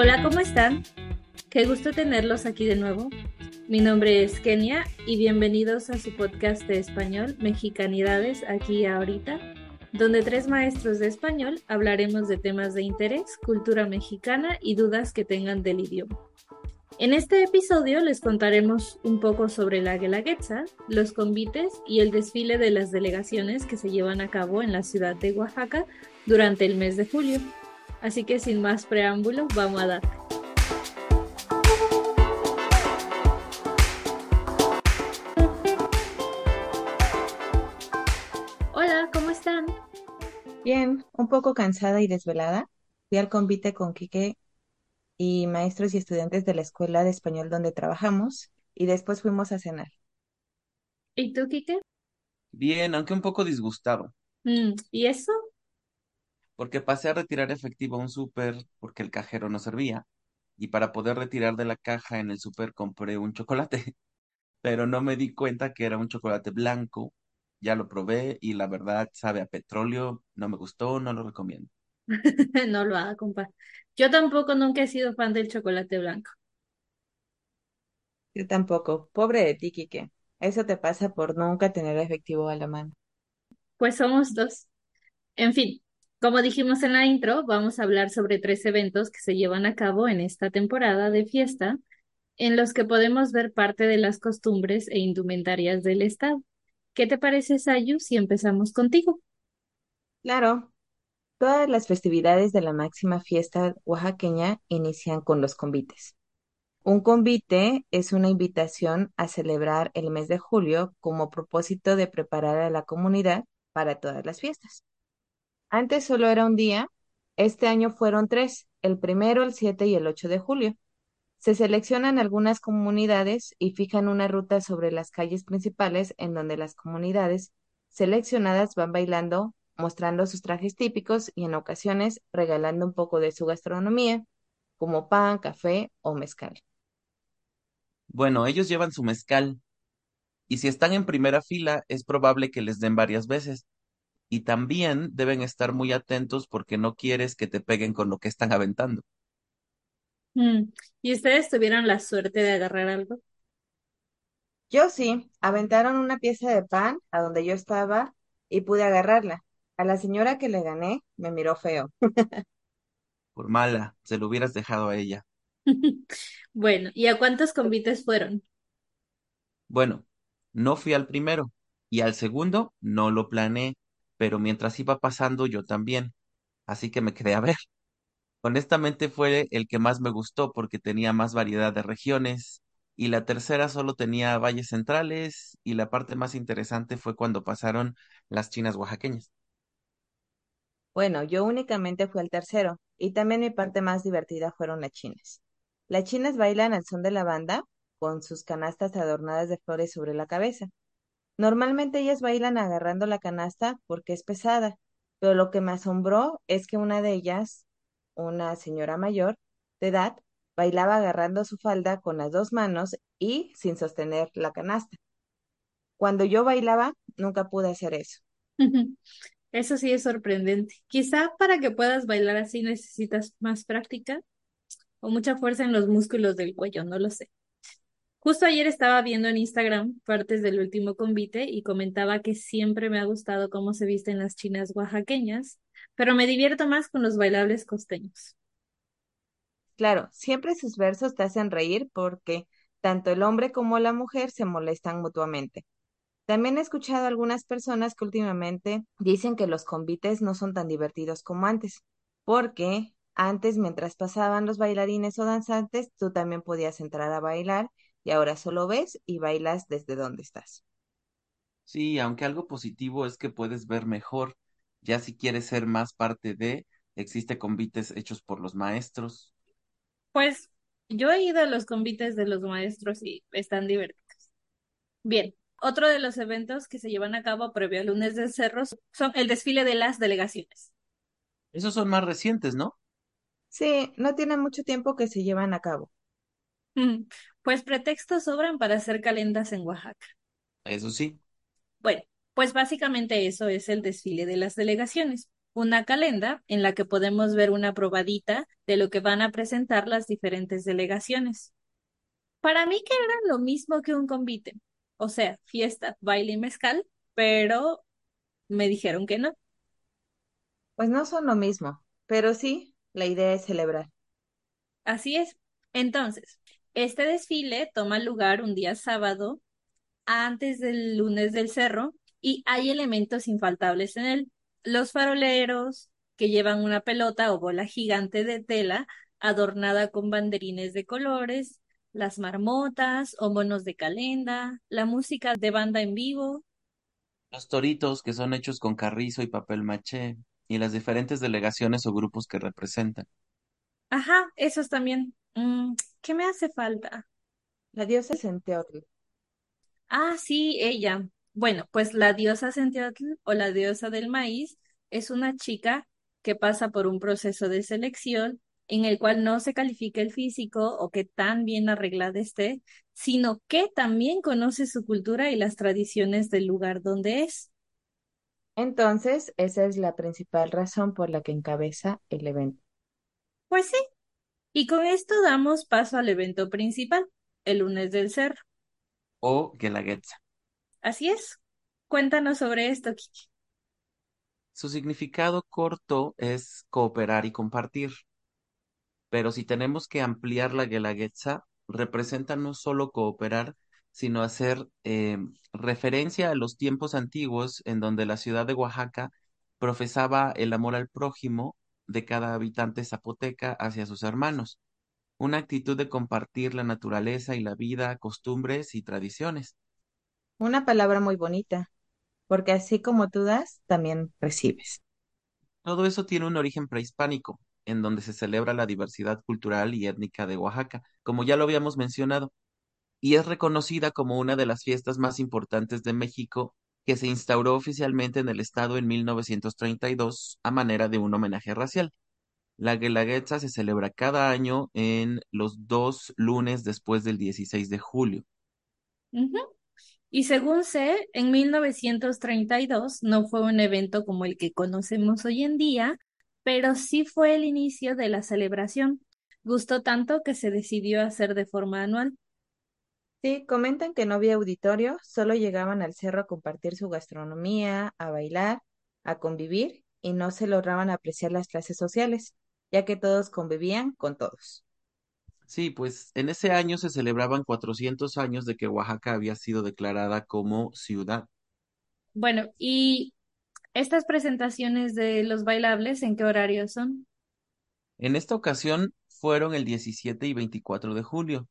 Hola, ¿cómo están? Qué gusto tenerlos aquí de nuevo. Mi nombre es Kenia y bienvenidos a su podcast de español Mexicanidades aquí ahorita, donde tres maestros de español hablaremos de temas de interés, cultura mexicana y dudas que tengan del idioma. En este episodio les contaremos un poco sobre la Guelaguetza, los convites y el desfile de las delegaciones que se llevan a cabo en la ciudad de Oaxaca durante el mes de julio. Así que sin más preámbulos, vamos a dar. Hola, ¿cómo están? Bien, un poco cansada y desvelada. Fui al convite con Quique y maestros y estudiantes de la escuela de español donde trabajamos y después fuimos a cenar. ¿Y tú, Kike? Bien, aunque un poco disgustado, Mm, ¿y eso? Porque pasé a retirar efectivo a un súper porque el cajero no servía. Y para poder retirar de la caja en el súper compré un chocolate, pero no me di cuenta que era un chocolate blanco. Ya lo probé y la verdad sabe a petróleo, no me gustó, no lo recomiendo. No lo haga, compa. Yo tampoco nunca he sido fan del chocolate blanco. Yo tampoco. Pobre de ti, Quique. Eso te pasa por nunca tener efectivo a la mano. Pues somos dos. En fin, como dijimos en la intro, vamos a hablar sobre tres eventos que se llevan a cabo en esta temporada de fiesta, en los que podemos ver parte de las costumbres e indumentarias del estado. ¿Qué te parece, Sayu, si empezamos contigo? Claro, todas las festividades de la máxima fiesta oaxaqueña inician con los convites. Un convite es una invitación a celebrar el mes de julio como propósito de preparar a la comunidad para todas las fiestas. Antes solo era un día, este año fueron tres, el primero, el 7 y el 8 de julio. Se seleccionan algunas comunidades y fijan una ruta sobre las calles principales en donde las comunidades seleccionadas van bailando, mostrando sus trajes típicos y en ocasiones regalando un poco de su gastronomía, como pan, café o mezcal. Bueno, ellos llevan su mezcal y si están en primera fila es probable que les den varias veces. Y también deben estar muy atentos porque no quieres que te peguen con lo que están aventando. Mm, ¿Y ustedes tuvieron la suerte de agarrar algo? Yo sí, aventaron una pieza de pan a donde yo estaba y pude agarrarla. A la señora que le gané me miró feo. Por mala, se lo hubieras dejado a ella. Bueno, ¿y a cuántos convites fueron? Bueno, no fui al primero y al segundo no lo planeé, pero mientras iba pasando yo también, así que me quedé a ver. Honestamente fue el que más me gustó porque tenía más variedad de regiones y la tercera solo tenía valles centrales y la parte más interesante fue cuando pasaron las chinas oaxaqueñas. Bueno, yo únicamente fui al tercero y también mi parte más divertida fueron las chinas. Las chinas bailan al son de la banda con sus canastas adornadas de flores sobre la cabeza. Normalmente ellas bailan agarrando la canasta porque es pesada, pero lo que me asombró es que una de ellas, una señora mayor de edad, bailaba agarrando su falda con las dos manos y sin sostener la canasta. Cuando yo bailaba, nunca pude hacer eso. Eso sí es sorprendente. Quizá para que puedas bailar así necesitas más práctica o mucha fuerza en los músculos del cuello, no lo sé. Justo ayer estaba viendo en Instagram partes del último convite y comentaba que siempre me ha gustado cómo se visten las chinas oaxaqueñas, pero me divierto más con los bailables costeños. Claro, siempre sus versos te hacen reír porque tanto el hombre como la mujer se molestan mutuamente. También he escuchado a algunas personas que últimamente dicen que los convites no son tan divertidos como antes, porque antes, mientras pasaban los bailarines o danzantes, tú también podías entrar a bailar y ahora solo ves y bailas desde donde estás. Sí, aunque algo positivo es que puedes ver mejor, ya si quieres ser más parte de, existe convites hechos por los maestros. Pues yo he ido a los convites de los maestros y están divertidos. Bien, otro de los eventos que se llevan a cabo previo al lunes de cerros son el desfile de las delegaciones. Esos son más recientes, ¿no? Sí, no tiene mucho tiempo que se llevan a cabo. Mm, Pues pretextos sobran para hacer calendas en Oaxaca. Eso sí. Bueno, pues básicamente eso es el desfile de las delegaciones. una calenda en la que podemos ver una probadita de lo que van a presentar las diferentes delegaciones. Para mí que era lo mismo que un convite, o sea, fiesta, baile y mezcal, pero me dijeron que no. Pues no son lo mismo, pero sí, la idea es celebrar. Así es. Entonces, este desfile toma lugar un día sábado antes del lunes del cerro y hay elementos infaltables en él. Los faroleros que llevan una pelota o bola gigante de tela adornada con banderines de colores, las marmotas o monos de calenda, la música de banda en vivo. Los toritos que son hechos con carrizo y papel maché y las diferentes delegaciones o grupos que representan. Ajá, esos también. Mm, ¿qué me hace falta? La diosa Centeotl. Ah, sí, ella. Bueno, pues la diosa Centeotl o la diosa del maíz es una chica que pasa por un proceso de selección en el cual no se califica el físico o que tan bien arreglada esté, sino que también conoce su cultura y las tradiciones del lugar donde es. Entonces, esa es la principal razón por la que encabeza el evento. Pues sí, y con esto damos paso al evento principal, el lunes del cerro. O Guelaguetza. Así es. Cuéntanos sobre esto, Kiki. Su significado corto es cooperar y compartir. Pero si tenemos que ampliar la Guelaguetza, representa no solo cooperar, sino hacer eh, referencia a los tiempos antiguos en donde la ciudad de Oaxaca profesaba el amor al prójimo de cada habitante zapoteca hacia sus hermanos, una actitud de compartir la naturaleza y la vida, costumbres y tradiciones. Una palabra muy bonita, porque así como tú das, también recibes. Todo eso tiene un origen prehispánico, en donde se celebra la diversidad cultural y étnica de Oaxaca, como ya lo habíamos mencionado, y es reconocida como una de las fiestas más importantes de México que se instauró oficialmente en el estado en 1932 a manera de un homenaje racial. La Guelaguetza se celebra cada año en los dos lunes después del 16 de julio. Y según sé, en 1932 no fue un evento como el que conocemos hoy en día, pero sí fue el inicio de la celebración. Gustó tanto que se decidió hacer de forma anual. Sí, comentan que no había auditorio, solo llegaban al cerro a compartir su gastronomía, a bailar, a convivir y no se lograban apreciar las clases sociales, ya que todos convivían con todos. Sí, pues en ese año se celebraban 400 años de que Oaxaca había sido declarada como ciudad. Bueno, ¿y estas presentaciones de los bailables en qué horario son? En esta ocasión fueron el 17 y 24 de julio,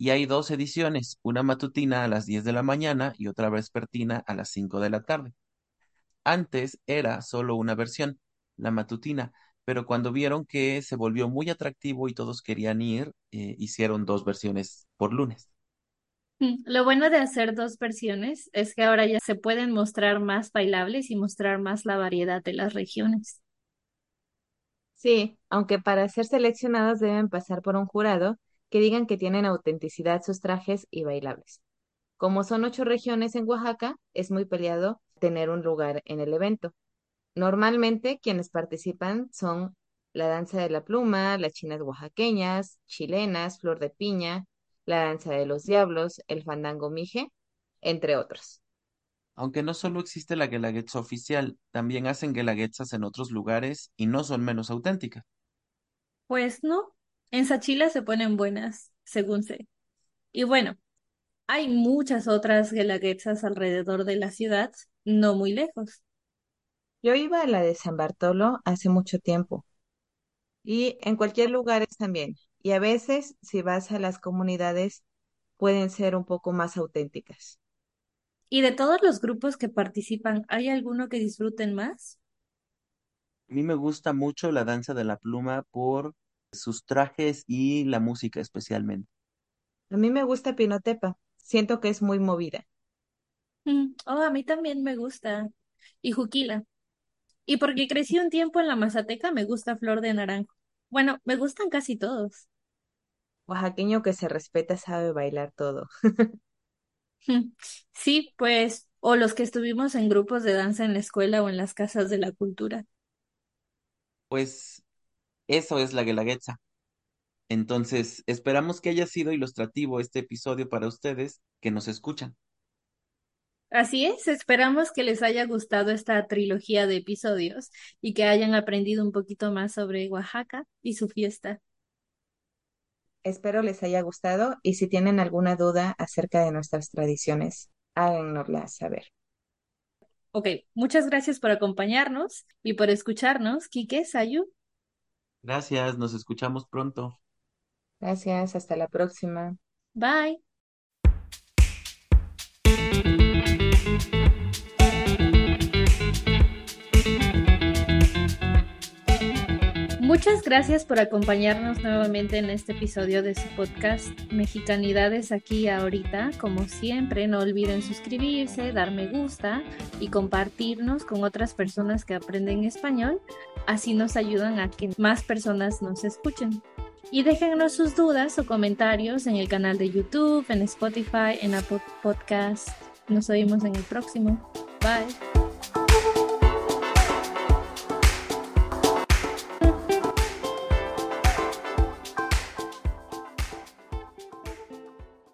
y hay dos ediciones, una matutina a las 10 de la mañana y otra vespertina a las 5 de la tarde. Antes era solo una versión, la matutina, pero cuando vieron que se volvió muy atractivo y todos querían ir, eh, hicieron dos versiones por lunes. Mm, Lo bueno de hacer dos versiones es que ahora ya se pueden mostrar más bailables y mostrar más la variedad de las regiones. Sí, aunque para ser seleccionados deben pasar por un jurado que digan que tienen autenticidad sus trajes y bailables. Como son ocho regiones en Oaxaca, es muy peleado tener un lugar en el evento. Normalmente quienes participan son la danza de la pluma, las chinas oaxaqueñas, chilenas, flor de piña, la danza de los diablos, el fandango mije, entre otros. Aunque no solo existe la Guelaguetza oficial, también hacen Guelaguetzas en otros lugares y no son menos auténticas. Pues no, en Sachila se ponen buenas, según sé. Y bueno, hay muchas otras guelaguetzas alrededor de la ciudad, no muy lejos. Yo iba a la de San Bartolo hace mucho tiempo y en cualquier lugar es también. Y a veces, si vas a las comunidades, pueden ser un poco más auténticas. Y de todos los grupos que participan, ¿hay alguno que disfruten más? A mí me gusta mucho la danza de la pluma por sus trajes y la música especialmente. A mí me gusta Pinotepa, siento que es muy movida. Mm, Oh, a mí también me gusta. Y Juquila. Y porque crecí un tiempo en la Mazateca, me gusta Flor de Naranjo. Bueno, me gustan casi todos. Oaxaqueño que se respeta sabe bailar todo. Sí, pues, o los que estuvimos en grupos de danza en la escuela o en las casas de la cultura. Pues eso es la Guelaguetza. Entonces, esperamos que haya sido ilustrativo este episodio para ustedes que nos escuchan. Así es, esperamos que les haya gustado esta trilogía de episodios y que hayan aprendido un poquito más sobre Oaxaca y su fiesta. Espero les haya gustado y si tienen alguna duda acerca de nuestras tradiciones, háganosla saber. Ok, muchas gracias por acompañarnos y por escucharnos. Quique, Sayu. Gracias, nos escuchamos pronto. Gracias, hasta la próxima. Bye. Muchas gracias por acompañarnos nuevamente en este episodio de su podcast Mexicanidades aquí ahorita. Como siempre, no olviden suscribirse, dar me gusta y compartirnos con otras personas que aprenden español. Así nos ayudan a que más personas nos escuchen. Y déjennos sus dudas o comentarios en el canal de YouTube, en Spotify, en Apple Podcast. Nos oímos en el próximo. Bye.